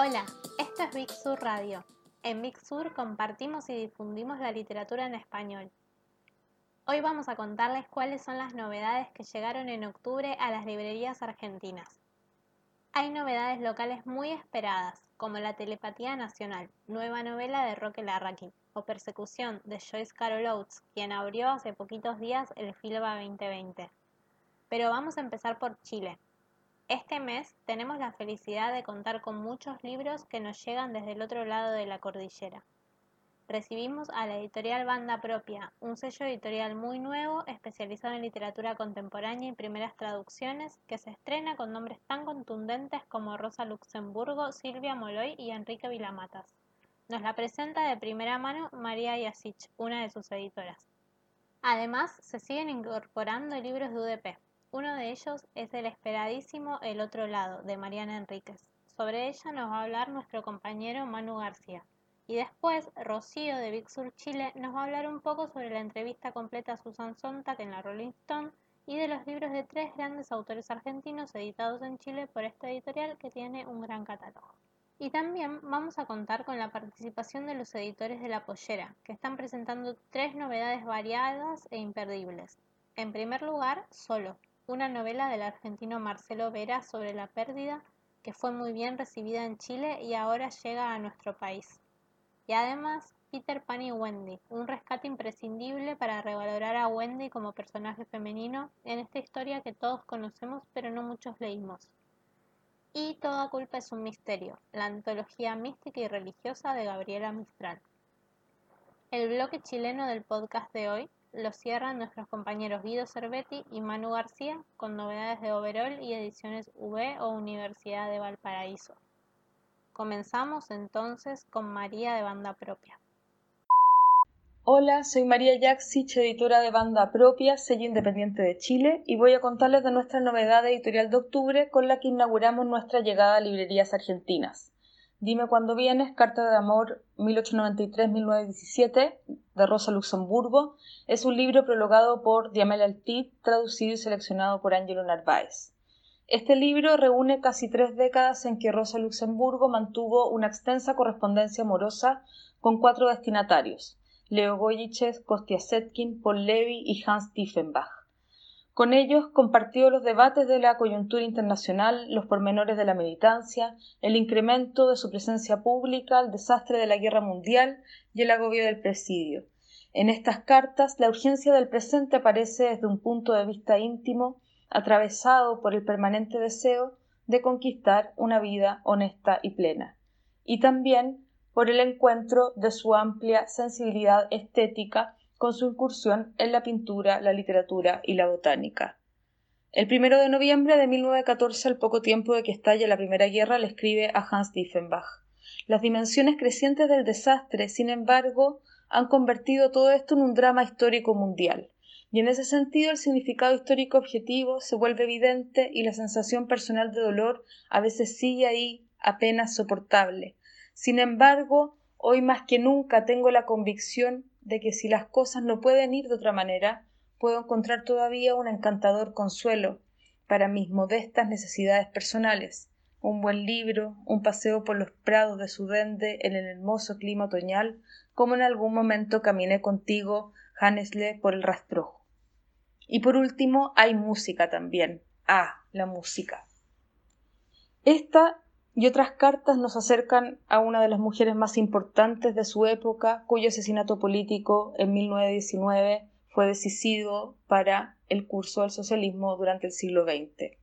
Hola, esto es Big Sur Radio. En Big Sur compartimos y difundimos la literatura en español. Hoy vamos a contarles cuáles son las novedades que llegaron en octubre a las librerías argentinas. Hay novedades locales muy esperadas, como La Telepatía Nacional, nueva novela de Roque Larraqui, o Persecución de Joyce Carol Oates, quien abrió hace poquitos días el FILBA 2020. Pero vamos a empezar por Chile. Este mes tenemos la felicidad de contar con muchos libros que nos llegan desde el otro lado de la cordillera. Recibimos a la editorial Banda Propia, un sello editorial muy nuevo especializado en literatura contemporánea y primeras traducciones, que se estrena con nombres tan contundentes como Rosa Luxemburgo, Silvia Moloy y Enrique Vilamatas. Nos la presenta de primera mano María Yasich, una de sus editoras. Además, se siguen incorporando libros de UDP. Uno de ellos es el esperadísimo El otro lado, de Mariana Enríquez. Sobre ella nos va a hablar nuestro compañero Manu García. Y después, Rocío de Big Chile nos va a hablar un poco sobre la entrevista completa a Susan Sontag en la Rolling Stone y de los libros de tres grandes autores argentinos editados en Chile por esta editorial que tiene un gran catálogo. Y también vamos a contar con la participación de los editores de La Pollera, que están presentando tres novedades variadas e imperdibles. En primer lugar, Solo, una novela del argentino Marcelo Vera sobre la pérdida que fue muy bien recibida en Chile y ahora llega a nuestro país. Y además, Peter Pan y Wendy, un rescate imprescindible para revalorar a Wendy como personaje femenino en esta historia que todos conocemos pero no muchos leímos. Y Toda culpa es un misterio, la antología mística y religiosa de Gabriela Mistral. El bloque chileno del podcast de hoy lo cierran nuestros compañeros Guido Cervetti y Manu García con novedades de Overall y ediciones V o Universidad de Valparaíso. Comenzamos entonces con María de Banda Propia. Hola, soy María Jaksich, editora de Banda Propia, sello independiente de Chile, y voy a contarles de nuestra novedad editorial de octubre con la que inauguramos nuestra llegada a librerías argentinas. Dime cuándo vienes, Carta de Amor 1893-1917, de Rosa Luxemburgo, es un libro prologado por Diamel Altit, traducido y seleccionado por Angelo Narváez. Este libro reúne casi tres décadas en que Rosa Luxemburgo mantuvo una extensa correspondencia amorosa con cuatro destinatarios, Leo Goyichev, Kostia Setkin, Paul Levy y Hans Tiefenbach. Con ellos compartió los debates de la coyuntura internacional, los pormenores de la militancia, el incremento de su presencia pública, el desastre de la guerra mundial y el agobio del presidio. En estas cartas, la urgencia del presente aparece desde un punto de vista íntimo atravesado por el permanente deseo de conquistar una vida honesta y plena, y también por el encuentro de su amplia sensibilidad estética con su incursión en la pintura, la literatura y la botánica. El primero de noviembre de 1914, al poco tiempo de que estalle la Primera Guerra, le escribe a Hans Diefenbach. Las dimensiones crecientes del desastre, sin embargo, han convertido todo esto en un drama histórico mundial. Y en ese sentido el significado histórico objetivo se vuelve evidente y la sensación personal de dolor a veces sigue ahí apenas soportable. Sin embargo, hoy más que nunca tengo la convicción de que si las cosas no pueden ir de otra manera, puedo encontrar todavía un encantador consuelo para mis modestas necesidades personales, un buen libro, un paseo por los prados de Sudende en el hermoso clima otoñal, como en algún momento caminé contigo, Hannesle, por el rastrojo. Y por último, hay música también. Ah, la música. Esta y otras cartas nos acercan a una de las mujeres más importantes de su época, cuyo asesinato político en 1919 fue decisivo para el curso del socialismo durante el siglo XX.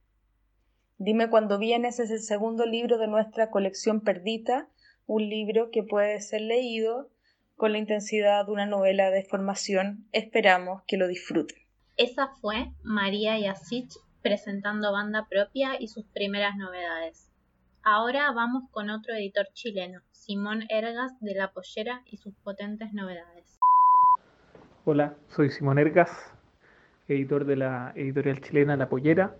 Dime cuándo vienes es el segundo libro de nuestra colección Perdita, un libro que puede ser leído con la intensidad de una novela de formación. Esperamos que lo disfruten. Esa fue María Yasich presentando banda propia y sus primeras novedades. Ahora vamos con otro editor chileno, Simón Ergas de La Pollera y sus potentes novedades. Hola, soy Simón Ergas, editor de la editorial chilena La Pollera.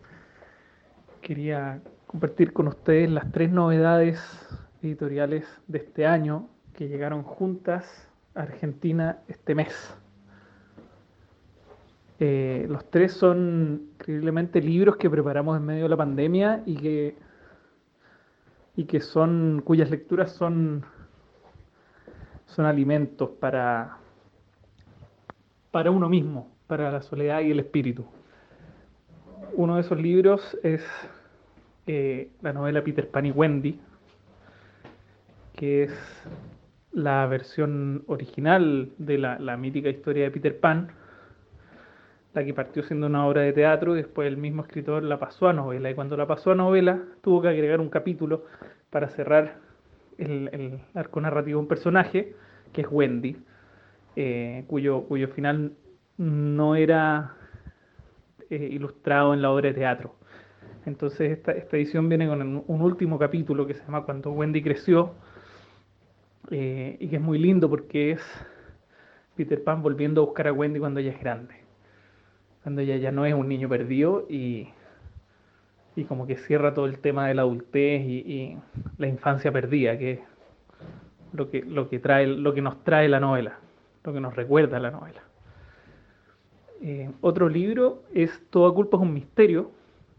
Quería compartir con ustedes las tres novedades editoriales de este año que llegaron juntas a Argentina este mes. Eh, los tres son increíblemente libros que preparamos en medio de la pandemia y que y que son, cuyas lecturas son, son alimentos para, para uno mismo, para la soledad y el espíritu. Uno de esos libros es eh, la novela Peter Pan y Wendy, que es la versión original de la, la mítica historia de Peter Pan, la que partió siendo una obra de teatro y después el mismo escritor la pasó a novela. Y cuando la pasó a novela, tuvo que agregar un capítulo para cerrar el, arco narrativo de un personaje, que es Wendy, eh, cuyo, final no era eh, ilustrado en la obra de teatro. Entonces esta, esta edición viene con un último capítulo que se llama Cuando Wendy creció, eh, y que es muy lindo porque es Peter Pan volviendo a buscar a Wendy cuando ella es grande cuando ella ya no es un niño perdido y, y como que cierra todo el tema de la adultez y, la infancia perdida, que es lo que, lo, que trae, lo que nos trae la novela, lo que nos recuerda la novela. Eh, otro libro es Toda culpa es un misterio,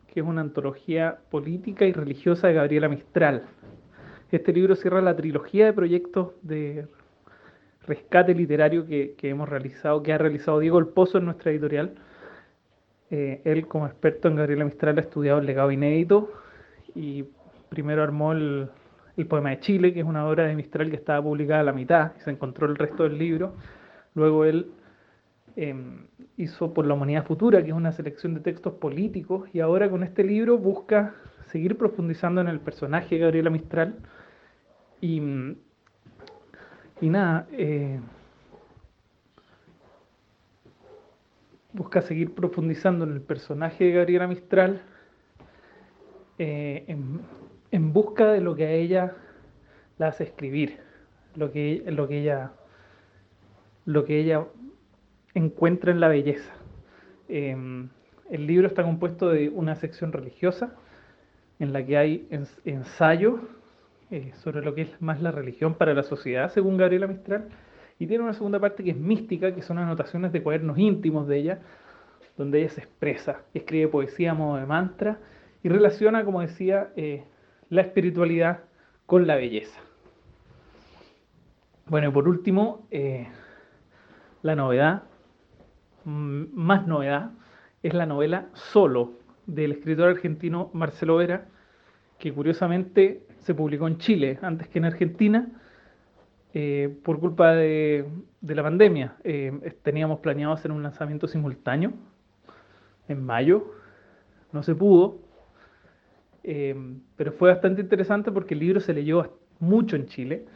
que es una antología política y religiosa de Gabriela Mistral. Este libro cierra la trilogía de proyectos de rescate literario que, que hemos realizado, que ha realizado Diego El Pozo en nuestra editorial, eh, él, como experto en Gabriela Mistral, ha estudiado el legado inédito y primero armó el, poema de Chile, que es una obra de Mistral que estaba publicada a la mitad y se encontró el resto del libro. Luego él em, hizo Por la Humanidad Futura, que es una selección de textos políticos, y ahora con este libro busca seguir profundizando en el personaje de Gabriela Mistral. Y, nada, eh, busca seguir profundizando en el personaje de Gabriela Mistral eh, en, busca de lo que a ella la hace escribir, lo que, ella, lo que ella encuentra en la belleza. Em, el libro está compuesto de una sección religiosa en la que hay ensayo eh, sobre lo que es más la religión para la sociedad, según Gabriela Mistral, y tiene una segunda parte que es mística, que son anotaciones de cuadernos íntimos de ella, donde ella se expresa, escribe poesía a modo de mantra y relaciona, como decía, eh, la espiritualidad con la belleza. Bueno, y por último, eh, la novedad, más novedad, es la novela Solo, del escritor argentino Marcelo Vera, que curiosamente se publicó en Chile antes que en Argentina, eh, por culpa de, la pandemia. Eh, teníamos planeado hacer un lanzamiento simultáneo en mayo, no se pudo, eh, pero fue bastante interesante porque el libro se leyó mucho en Chile.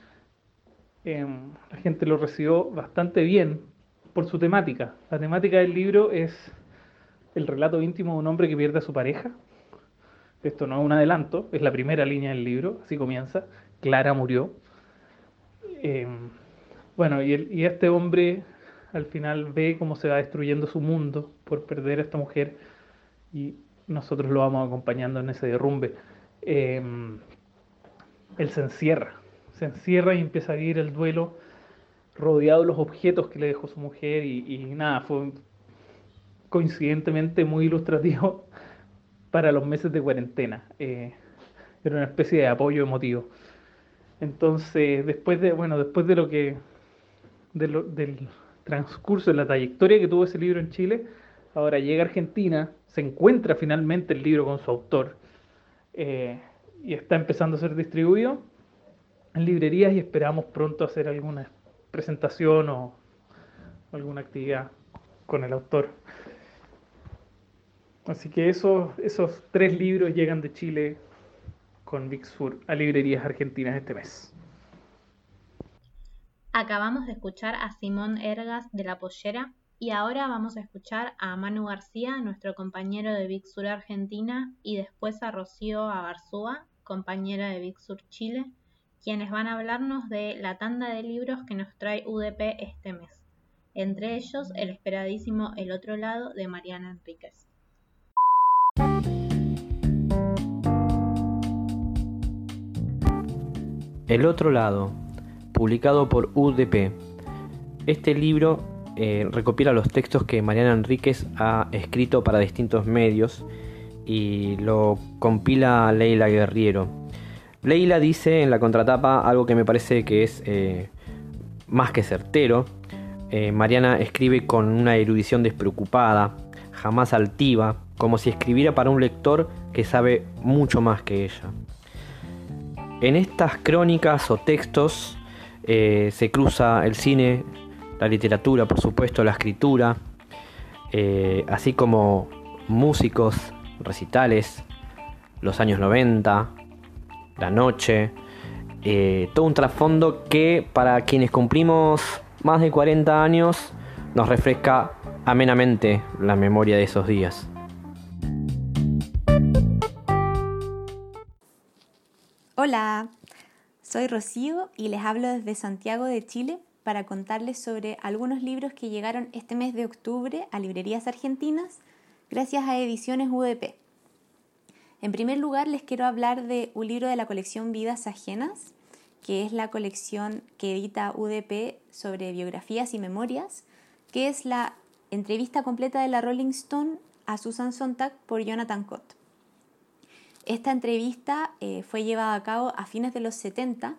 la gente lo recibió bastante bien por su temática. La temática del libro es el relato íntimo de un hombre que pierde a su pareja. Esto no es un adelanto, es la primera línea del libro, así comienza. Clara murió. Eh, bueno, y, este hombre al final ve cómo se va destruyendo su mundo por perder a esta mujer y nosotros lo vamos acompañando en ese derrumbe. Eh, él se encierra, se encierra y empieza a vivir el duelo rodeado de los objetos que le dejó su mujer y, nada, fue coincidentemente muy ilustrativo para los meses de cuarentena. Eh, era una especie de apoyo emotivo. Entonces, después de, bueno, después de lo que, del transcurso, de la trayectoria que tuvo ese libro en Chile, ahora llega a Argentina, se encuentra finalmente el libro con su autor eh, y está empezando a ser distribuido en librerías y esperamos pronto hacer alguna presentación o alguna actividad con el autor. Así que esos, esos tres libros llegan de Chile con Big a librerías argentinas este mes. Acabamos de escuchar a Simón Ergas de La Pollera y ahora vamos a escuchar a Manu García, nuestro compañero de Big Argentina, y después a Rocío Abarzúa, compañera de Big Chile, quienes van a hablarnos de la tanda de libros que nos trae UDP este mes, entre ellos el esperadísimo El otro lado de Mariana Enríquez. El otro lado, publicado por UDP. Este libro eh, recopila los textos que Mariana Enríquez ha escrito para distintos medios y lo compila Leila Guerriero. Leila dice en la contratapa algo que me parece que es eh, más que certero. Eh, Mariana escribe con una erudición despreocupada, jamás altiva, como si escribiera para un lector que sabe mucho más que ella. En estas crónicas o textos eh, se cruza el cine, la literatura, por supuesto, la escritura, eh, así como músicos, recitales, los años 90, la noche, eh, todo un trasfondo que para quienes cumplimos más de 40 años nos refresca amenamente la memoria de esos días. Hola, soy Rocío y les hablo desde Santiago de Chile para contarles sobre algunos libros que llegaron este mes de octubre a librerías argentinas gracias a Ediciones UDP. En primer lugar, les quiero hablar de un libro de la colección Vidas Ajenas, que es la colección que edita UDP sobre biografías y memorias, que es la entrevista completa de la Rolling Stone a Susan Sontag por Jonathan Cott. Esta entrevista eh, fue llevada a cabo a fines de los 70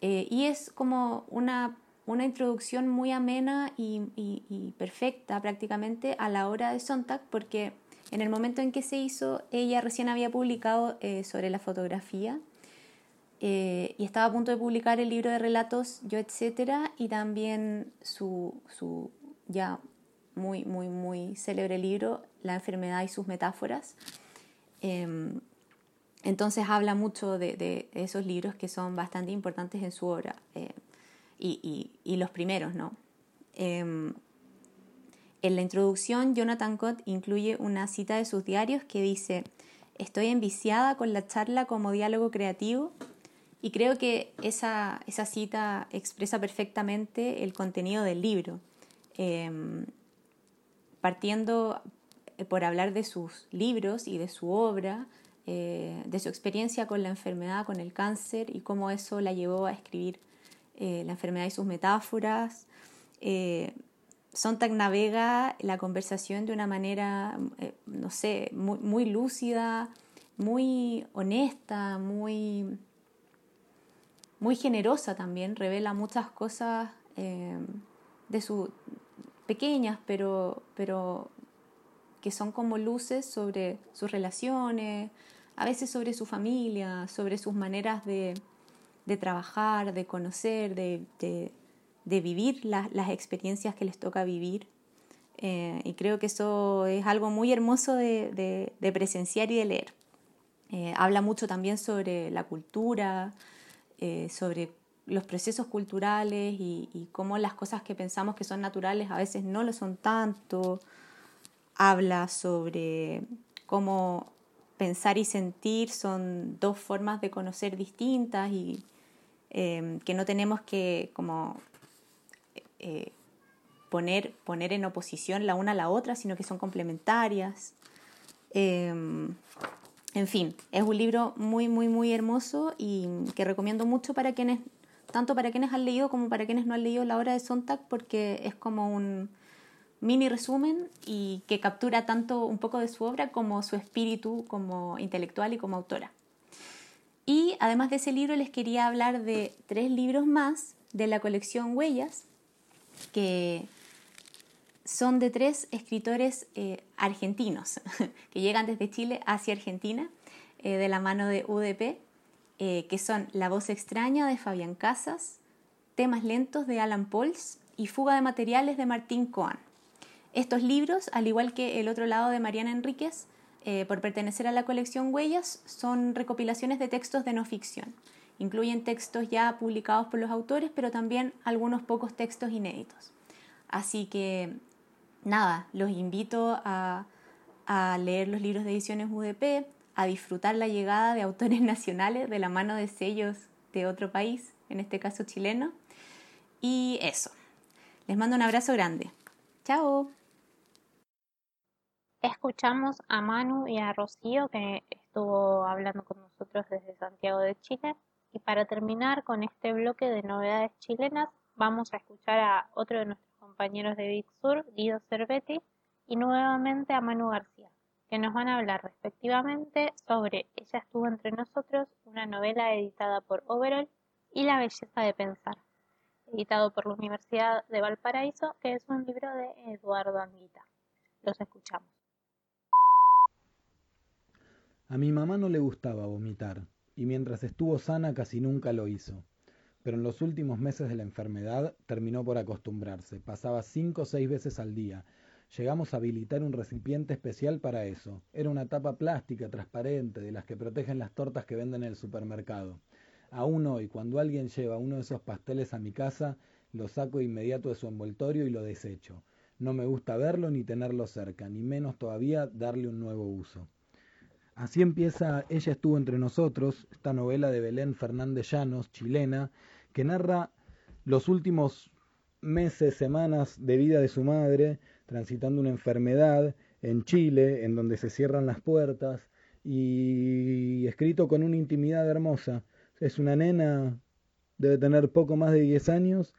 eh, y es como una, una introducción muy amena y, perfecta prácticamente a la obra de Sontag porque en el momento en que se hizo ella recién había publicado eh, sobre la fotografía y estaba a punto de publicar el libro de relatos Yo, etcétera, y también su, su ya muy, muy, muy célebre libro La enfermedad y sus metáforas. Entonces habla mucho de, esos libros que son bastante importantes en su obra eh, y, los primeros, ¿no? Em, en la introducción, Jonathan Cott incluye una cita de sus diarios que dice, estoy enviciada con la charla como diálogo creativo y creo que esa, esa cita expresa perfectamente el contenido del libro, em, partiendo por hablar de sus libros y de su obra, eh, de su experiencia con la enfermedad, con el cáncer y cómo eso la llevó a escribir eh, la enfermedad y sus metáforas. Eh, Sontag navega la conversación de una manera, no sé, muy, muy, lúcida, muy honesta, muy, muy generosa también, revela muchas cosas de su pequeñas, pero, pero que son como luces sobre sus relaciones, a veces sobre su familia, sobre sus maneras de, trabajar, de conocer, de, vivir las experiencias que les toca vivir. Eh, y creo que eso es algo muy hermoso de, presenciar y de leer. Eh, habla mucho también sobre la cultura, eh, sobre los procesos culturales y, y, cómo las cosas que pensamos que son naturales a veces no lo son tanto. Habla sobre cómo pensar y sentir son dos formas de conocer distintas y em, que no tenemos que como eh, poner, poner en oposición la una a la otra, sino que son complementarias. Em, en fin, es un libro muy, muy, muy hermoso y que recomiendo mucho para quienes, tanto para quienes han leído como para quienes no han leído la obra de Sontag, porque es como un, mini resumen y que captura tanto un poco de su obra como su espíritu como intelectual y como autora. Y además de ese libro les quería hablar de tres libros más de la colección Huellas, que son de tres escritores eh, argentinos que llegan desde Chile hacia Argentina eh, de la mano de UDP, eh, que son La voz extraña de Fabián Casas, Temas lentos de Alan Pauls y Fuga de materiales de Martín Coan. Estos libros, al igual que El otro lado de Mariana Enríquez, eh, por pertenecer a la colección Huellas, son recopilaciones de textos de no ficción. Incluyen textos ya publicados por los autores, pero también algunos pocos textos inéditos. Así que, nada, los invito a, a leer los libros de ediciones UDP, a disfrutar la llegada de autores nacionales de la mano de sellos de otro país, en este caso chileno. Y eso. Les mando un abrazo grande. Chao. Escuchamos a Manu y a Rocío que estuvo hablando con nosotros desde Santiago de Chile. Y para terminar con este bloque de novedades chilenas, vamos a escuchar a otro de nuestros compañeros de Big Sur, Guido Cervetti, y nuevamente a Manu García, que nos van a hablar respectivamente sobre Ella estuvo entre nosotros, una novela editada por Overall, y La belleza de pensar, editado por la Universidad de Valparaíso, que es un libro de Eduardo Anguita. Los escuchamos. A mi mamá no le gustaba vomitar, y mientras estuvo sana casi nunca lo hizo. Pero en los últimos meses de la enfermedad terminó por acostumbrarse. Pasaba cinco o seis veces al día. Llegamos a habilitar un recipiente especial para eso. Era una tapa plástica transparente de las que protegen las tortas que venden en el supermercado. Aún hoy, cuando alguien lleva uno de esos pasteles a mi casa, lo saco de inmediato de su envoltorio y lo desecho. No me gusta verlo ni tenerlo cerca, ni menos todavía darle un nuevo uso. Así empieza Ella estuvo entre nosotros, esta novela de Belén Fernández Llanos, chilena, que narra los últimos meses, semanas de vida de su madre, transitando una enfermedad en Chile, en donde se cierran las puertas, y escrito con una intimidad hermosa. Es una nena, debe tener poco más de 10 años,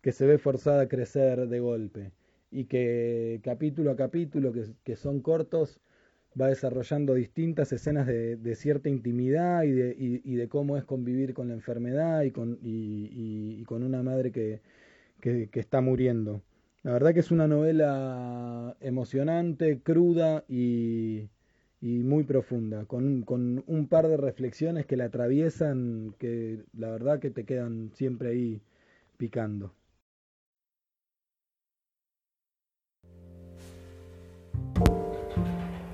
que se ve forzada a crecer de golpe, y que capítulo a capítulo, que, que son cortos, va desarrollando distintas escenas de, cierta intimidad y de, y, de, cómo es convivir con la enfermedad y con, y, con una madre que, que, está muriendo. La verdad que es una novela emocionante, cruda y, muy profunda, con, con, un par de reflexiones que la atraviesan, que la verdad que te quedan siempre ahí picando.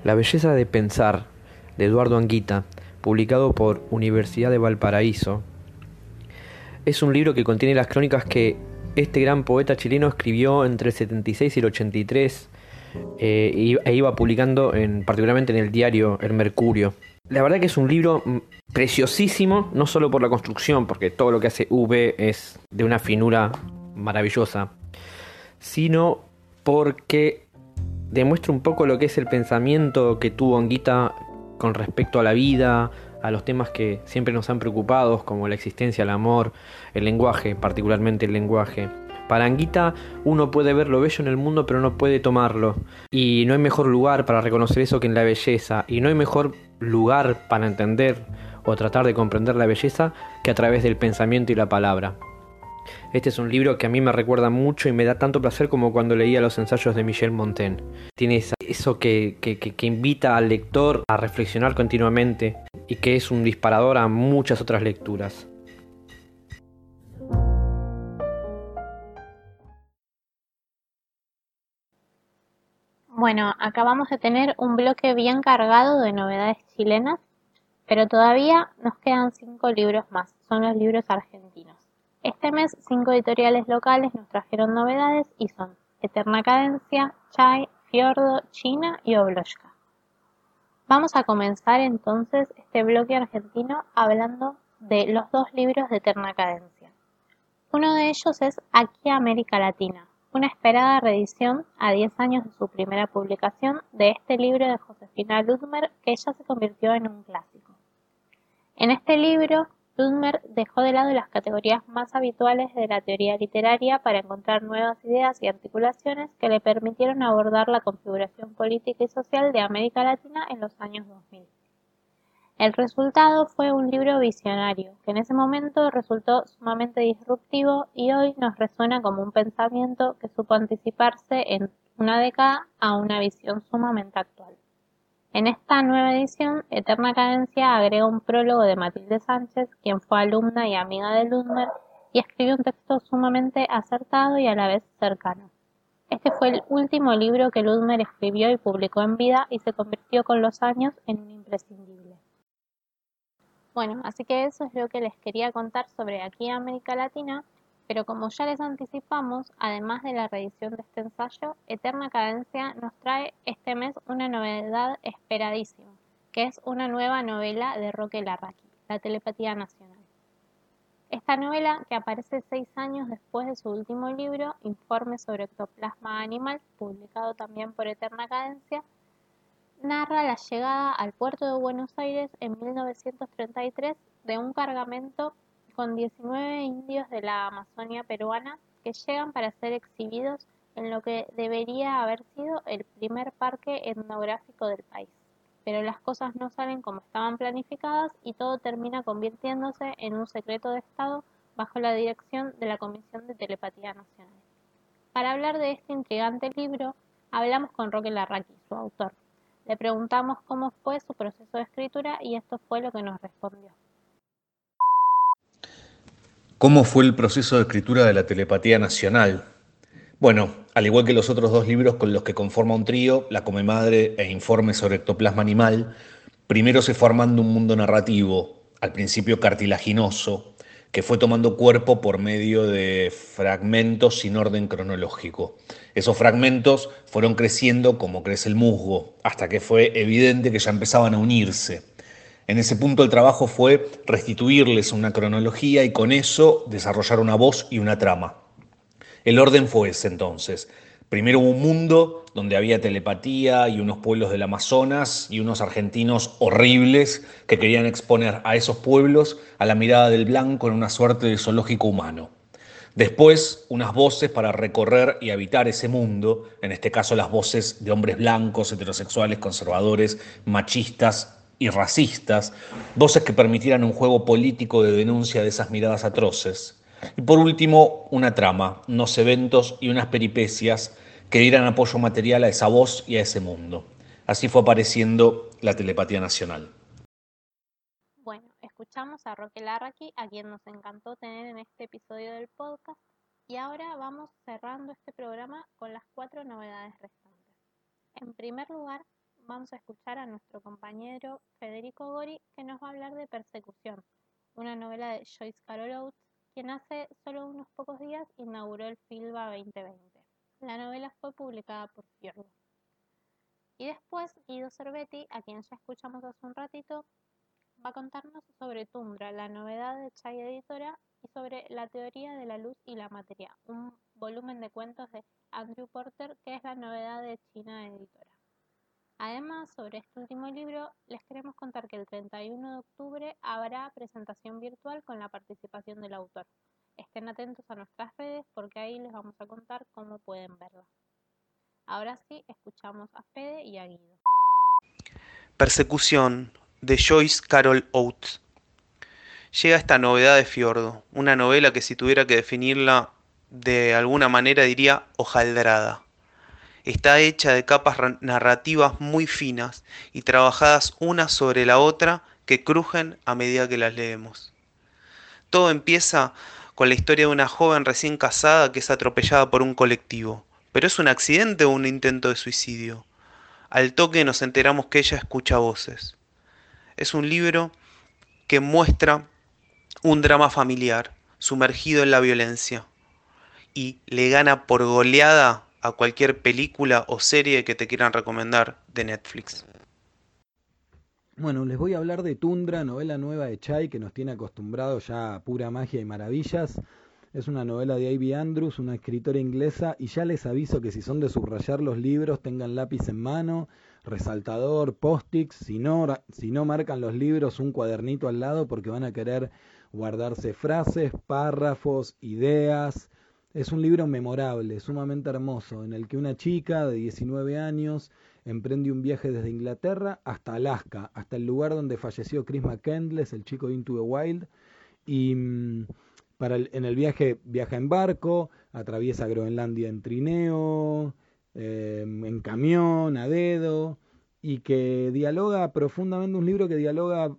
La belleza de pensar, de Eduardo Anguita, publicado por Universidad de Valparaíso, es un libro que contiene las crónicas que este gran poeta chileno escribió entre el 76 y el 83 eh, e iba publicando en, particularmente en el diario El Mercurio. La verdad que es un libro mm, preciosísimo, no solo por la construcción, porque todo lo que hace V es de una finura maravillosa, sino porque demuestra un poco lo que es el pensamiento que tuvo Anguita con respecto a la vida, a los temas que siempre nos han preocupado, como la existencia, el amor, el lenguaje, particularmente el lenguaje. Para Anguita uno puede ver lo bello en el mundo pero no puede tomarlo. Y no hay mejor lugar para reconocer eso que en la belleza. Y no hay mejor lugar para entender o tratar de comprender la belleza que a través del pensamiento y la palabra. Este es un libro que a mí me recuerda mucho y me da tanto placer como cuando leía los ensayos de Michel Montaigne. Tiene eso que, que, invita al lector a reflexionar continuamente y que es un disparador a muchas otras lecturas. Bueno, acabamos de tener un bloque bien cargado de novedades chilenas, pero todavía nos quedan cinco libros más, son los libros argentinos. Este mes, cinco editoriales locales nos trajeron novedades y son Eterna Cadencia, Chai, Fiordo, China y Obloshka. Vamos a comenzar entonces este bloque argentino hablando de los dos libros de Eterna Cadencia. Uno de ellos es Aquí América Latina, una esperada reedición a 10 años de su primera publicación de este libro de Josefina Ludmer que ya se convirtió en un clásico. En este libro Ludmer dejó de lado las categorías más habituales de la teoría literaria para encontrar nuevas ideas y articulaciones que le permitieron abordar la configuración política y social de América Latina en los años 2000. El resultado fue un libro visionario, que en ese momento resultó sumamente disruptivo y hoy nos resuena como un pensamiento que supo anticiparse en una década a una visión sumamente actual. En esta nueva edición, Eterna Cadencia agrega un prólogo de Matilde Sánchez, quien fue alumna y amiga de Ludmer, y escribió un texto sumamente acertado y a la vez cercano. Este fue el último libro que Ludmer escribió y publicó en vida y se convirtió con los años en un imprescindible. Bueno, así que eso es lo que les quería contar sobre aquí América Latina. Pero como ya les anticipamos, además de la reedición de este ensayo, Eterna Cadencia nos trae este mes una novedad esperadísima, que es una nueva novela de Roque Larraqui, La Telepatía Nacional. Esta novela, que aparece seis años después de su último libro, Informe sobre ectoplasma animal, publicado también por Eterna Cadencia, narra la llegada al puerto de Buenos Aires en 1933 de un cargamento con 19 indios de la Amazonia peruana que llegan para ser exhibidos en lo que debería haber sido el primer parque etnográfico del país. Pero las cosas no salen como estaban planificadas y todo termina convirtiéndose en un secreto de Estado bajo la dirección de la Comisión de Telepatía Nacional. Para hablar de este intrigante libro, hablamos con Roque Larraqui, su autor. Le preguntamos cómo fue su proceso de escritura y esto fue lo que nos respondió. ¿Cómo fue el proceso de escritura de la Telepatía Nacional? Bueno, al igual que los otros dos libros con los que conforma un trío, La Come Madre e Informe sobre Ectoplasma Animal, primero se fue armando un mundo narrativo, al principio cartilaginoso, que fue tomando cuerpo por medio de fragmentos sin orden cronológico. Esos fragmentos fueron creciendo como crece el musgo, hasta que fue evidente que ya empezaban a unirse. En ese punto el trabajo fue restituirles una cronología y con eso desarrollar una voz y una trama. El orden fue ese entonces. Primero un mundo donde había telepatía y unos pueblos del Amazonas y unos argentinos horribles que querían exponer a esos pueblos a la mirada del blanco en una suerte de zoológico humano. Después, unas voces para recorrer y habitar ese mundo, en este caso las voces de hombres blancos, heterosexuales, conservadores, machistas y racistas, voces que permitieran un juego político de denuncia de esas miradas atroces. Y por último, una trama, unos eventos y unas peripecias que dieran apoyo material a esa voz y a ese mundo. Así fue apareciendo la telepatía nacional. Bueno, escuchamos a Roque Larraqui, a quien nos encantó tener en este episodio del podcast, y ahora vamos cerrando este programa con las cuatro novedades restantes. En primer lugar, vamos a escuchar a nuestro compañero Federico Gori, que nos va a hablar de Persecución, una novela de Joyce Carol Oates quien hace solo unos pocos días inauguró el FILBA 2020. La novela fue publicada por Fiordo. Y después Guido Cervetti, a quien ya escuchamos hace un ratito, va a contarnos sobre Tundra, la novedad de Chai Editora, y sobre la teoría de la luz y la materia, un volumen de cuentos de Andrew Porter que es la novedad de China Editora. Además, sobre este último libro, les queremos contar que el 31 de octubre habrá presentación virtual con la participación del autor. Estén atentos a nuestras redes porque ahí les vamos a contar cómo pueden verla. Ahora sí, escuchamos a Fede y a Guido. Persecución de Joyce Carol Oates. Llega esta novedad de Fiordo, una novela que si tuviera que definirla de alguna manera diría hojaldrada está hecha de capas narrativas muy finas y trabajadas una sobre la otra que crujen a medida que las leemos. Todo empieza con la historia de una joven recién casada que es atropellada por un colectivo, pero es un accidente o un intento de suicidio. Al toque nos enteramos que ella escucha voces. Es un libro que muestra un drama familiar sumergido en la violencia y le gana por goleada a cualquier película o serie que te quieran recomendar de Netflix. Bueno, les voy a hablar de Tundra, novela nueva de Chai que nos tiene acostumbrados ya a pura magia y maravillas. Es una novela de Ivy Andrews, una escritora inglesa, y ya les aviso que si son de subrayar los libros, tengan lápiz en mano, resaltador, post-its, si no, si no marcan los libros, un cuadernito al lado porque van a querer guardarse frases, párrafos, ideas, es un libro memorable, sumamente hermoso, en el que una chica de 19 años emprende un viaje desde Inglaterra hasta Alaska, hasta el lugar donde falleció Chris McCandless, el chico de Into the Wild, y mm, para en el viaje viaja en barco, atraviesa Groenlandia en trineo, em, en camión, a dedo, y que dialoga profundamente, un libro que dialoga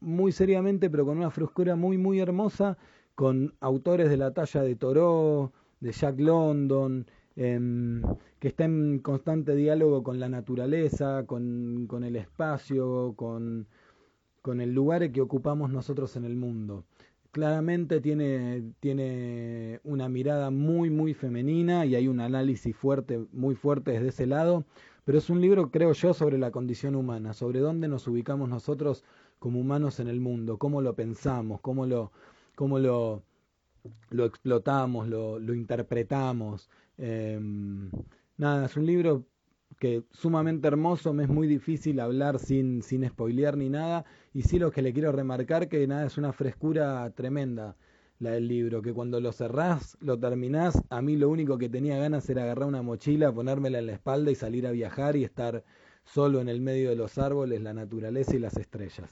muy seriamente, pero con una frescura muy, muy hermosa, con autores de la talla de Thoreau, de Jack London, em, que está en constante diálogo con la naturaleza, con, el espacio, con, con, el lugar que ocupamos nosotros en el mundo. Claramente tiene, tiene una mirada muy, muy femenina y hay un análisis fuerte, muy fuerte desde ese lado, pero es un libro, creo yo, sobre la condición humana, sobre dónde nos ubicamos nosotros como humanos en el mundo, cómo lo pensamos, cómo lo, cómo lo, lo explotamos, lo, lo interpretamos. Em, nada, es un libro que sumamente hermoso, me es muy difícil hablar sin, sin spoilear ni nada, y sí lo que le quiero remarcar que nada, es una frescura tremenda. la del libro, que cuando lo cerrás, lo terminás, a mí lo único que tenía ganas era agarrar una mochila, ponérmela en la espalda y salir a viajar y estar solo en el medio de los árboles, la naturaleza y las estrellas.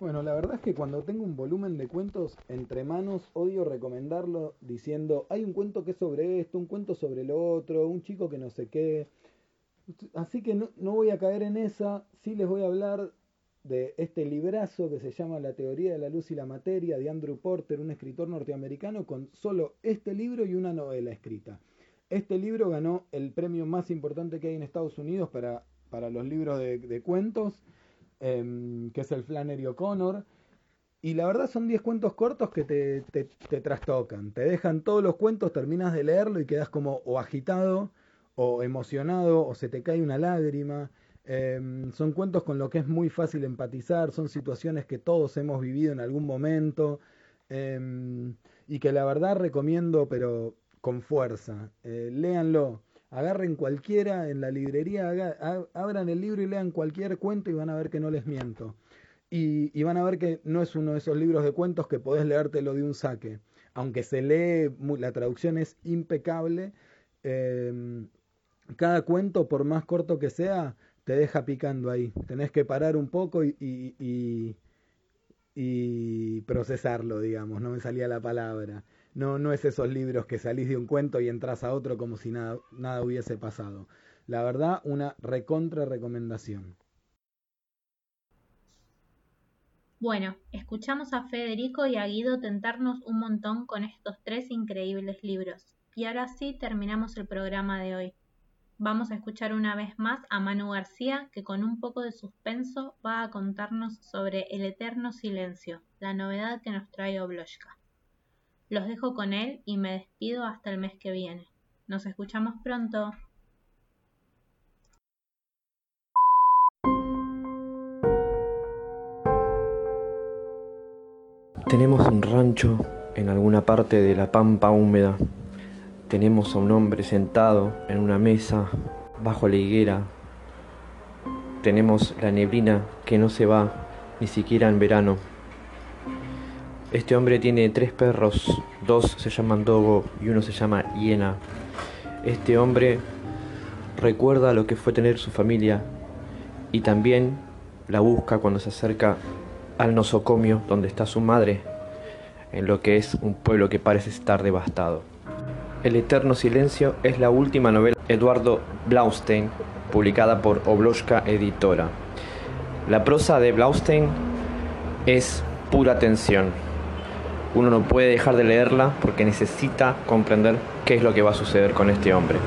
Bueno, la verdad es que cuando tengo un volumen de cuentos entre manos, odio recomendarlo diciendo, hay un cuento que es sobre esto, un cuento sobre lo otro, un chico que no sé qué. Así que no, no voy a caer en esa, sí les voy a hablar de este librazo que se llama La teoría de la luz y la materia de Andrew Porter, un escritor norteamericano con solo este libro y una novela escrita. Este libro ganó el premio más importante que hay en Estados Unidos para, para los libros de, cuentos, em, que es el Flannery O'Connor. Y la verdad son 10 cuentos cortos que te, te, trastocan, te dejan todos los cuentos, terminas de leerlo y quedas como o agitado, o emocionado, o se te cae una lágrima. Em, son cuentos con lo que es muy fácil empatizar, son situaciones que todos hemos vivido en algún momento em, y que la verdad recomiendo, pero con fuerza. Eh, léanlo, agarren cualquiera en la librería, abran el libro y lean cualquier cuento y van a ver que no les miento. Y, van a ver que no es uno de esos libros de cuentos que podés leértelo de un saque. Aunque se lee, la traducción es impecable. Em, cada cuento, por más corto que sea, te deja picando ahí. Tenés que parar un poco y, y, y, procesarlo, digamos, no me salía la palabra. No, no es esos libros que salís de un cuento y entras a otro como si nada, nada hubiese pasado. La verdad, una recontra recomendación. Bueno, escuchamos a Federico y a Guido tentarnos un montón con estos tres increíbles libros. Y ahora sí terminamos el programa de hoy. Vamos a escuchar una vez más a Manu García, que con un poco de suspenso va a contarnos sobre El Eterno Silencio, la novedad que nos trae Obloshka. Los dejo con él y me despido hasta el mes que viene. Nos escuchamos pronto. Tenemos un rancho en alguna parte de la pampa húmeda tenemos a un hombre sentado en una mesa bajo la higuera. Tenemos la neblina que no se va ni siquiera en verano. Este hombre tiene tres perros, dos se llaman Dogo y uno se llama Hiena. Este hombre recuerda lo que fue tener su familia y también la busca cuando se acerca al nosocomio donde está su madre, en lo que es un pueblo que parece estar devastado. El Eterno Silencio es la última novela de Eduardo Blaustein, publicada por Obloshka Editora. La prosa de Blaustein es pura tensión. Uno no puede dejar de leerla porque necesita comprender qué es lo que va a suceder con este hombre.